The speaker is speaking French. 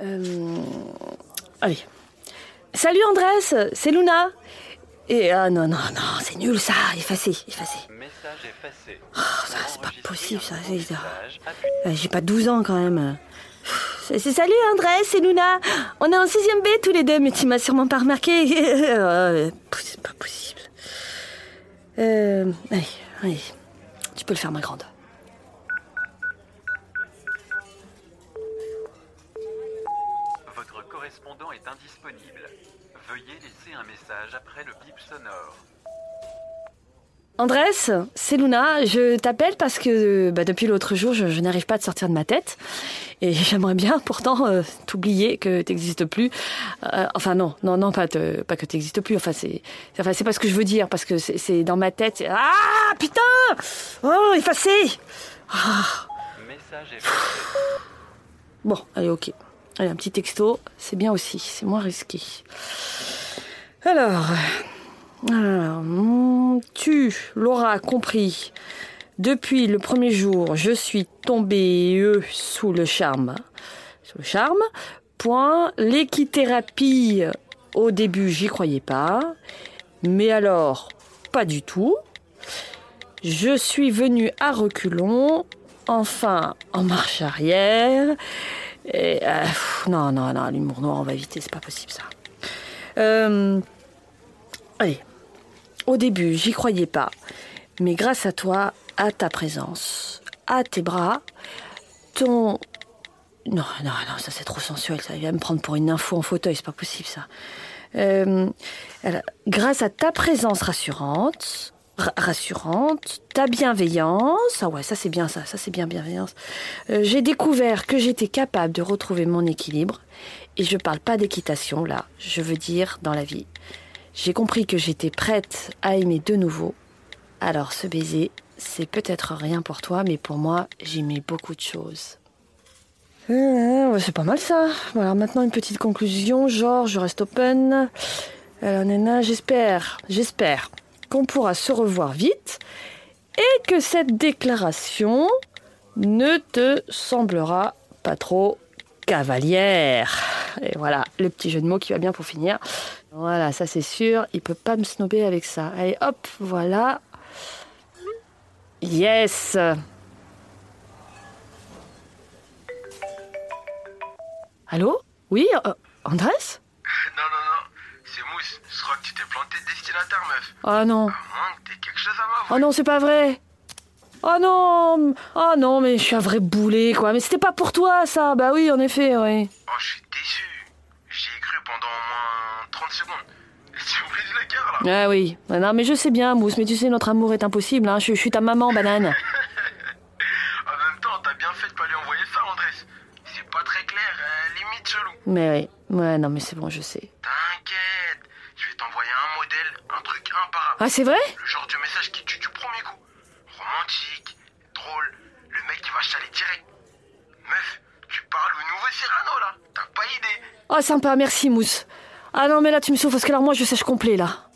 Euh, allez. Salut Andrés, c'est Luna. Et ah non, non, non, c'est nul ça, effacé, effacé. Message effacé. Oh, ça, c'est pas possible ça. Euh, j'ai pas 12 ans quand même. C'est salut Andrés, c'est Luna. On est en 6ème B tous les deux, mais tu m'as sûrement pas remarqué. Euh, c'est pas possible. Allez, allez. Tu peux le faire, ma grande. Correspondant est indisponible. Veuillez laisser un message après le bip sonore. Andrés, c'est Luna. Je t'appelle parce que bah, depuis l'autre jour, je, je n'arrive pas à te sortir de ma tête. Et j'aimerais bien pourtant euh, t'oublier que t'existes plus. Euh, enfin non, non, non, pas, te- pas que t'existes plus. Enfin c'est, enfin c'est pas ce que je veux dire parce que c'est dans ma tête. Ah putain Oh effacé Ah. Message effacé. Bon, allez ok. Un petit texto, c'est bien aussi, c'est moins risqué. Alors, tu l'auras compris. Depuis le premier jour, je suis tombée euh, sous le charme. Sous le charme. Point. L'équithérapie, au début, j'y croyais pas. Mais alors, pas du tout. Je suis venue à reculons, enfin en marche arrière. Et, euh, non, non, non, l'humour noir, on va éviter, c'est pas possible ça. Euh, allez, au début, j'y croyais pas. Mais grâce à toi, à ta présence, à tes bras, ton... Non, non, non, ça c'est trop sensuel, ça. Il va me prendre pour une info en fauteuil, c'est pas possible ça. Euh, grâce à ta présence rassurante, ra- rassurante, ta bienveillance, ah ouais, ça c'est bien ça, ça c'est bien bienveillance. Euh, j'ai découvert que j'étais capable de retrouver mon équilibre. Et je parle pas d'équitation là, je veux dire dans la vie. J'ai compris que j'étais prête à aimer de nouveau. Alors ce baiser, c'est peut-être rien pour toi, mais pour moi, mets beaucoup de choses. Euh, c'est pas mal ça. Voilà, maintenant une petite conclusion, genre je reste open. Alors Nana, j'espère, j'espère qu'on pourra se revoir vite et que cette déclaration ne te semblera pas trop cavalière. Et voilà, le petit jeu de mots qui va bien pour finir. Voilà, ça c'est sûr, il peut pas me snober avec ça. Allez, hop, voilà. Yes Allô? Oui, euh, Andrés? C'est Mousse. Je crois que tu t'es planté de destinataire, meuf. Oh non. À moins que t'aies quelque chose à Oh non, c'est pas vrai. Oh non. Oh non, mais je suis un vrai boulet, quoi. Mais c'était pas pour toi, ça. Bah oui, en effet, oui. Oh, je suis déçu. J'y ai cru pendant au moins 30 secondes. Tu me brises le cœur, là. Ah oui. Ah Non, mais je sais bien, Mousse, mais tu sais, notre amour est impossible. Hein. Je, je suis ta maman, banane. En même temps, t'as bien fait de pas lui envoyer ça, Andrés. C'est pas très clair, euh, limite chelou. Mais oui. Ouais, non, mais c'est bon, je sais. T'inquiète. Je vais t'envoyer un modèle, un truc imparable. Ah, c'est vrai? Le genre de message qui tue du premier coup. Romantique, drôle, le mec qui va chialer direct. Meuf, tu parles au nouveau Cyrano là. T'as pas idée. Oh, sympa, merci, Mousse. Ah non, mais là, tu me sauves parce que alors moi, je sèche complet, là.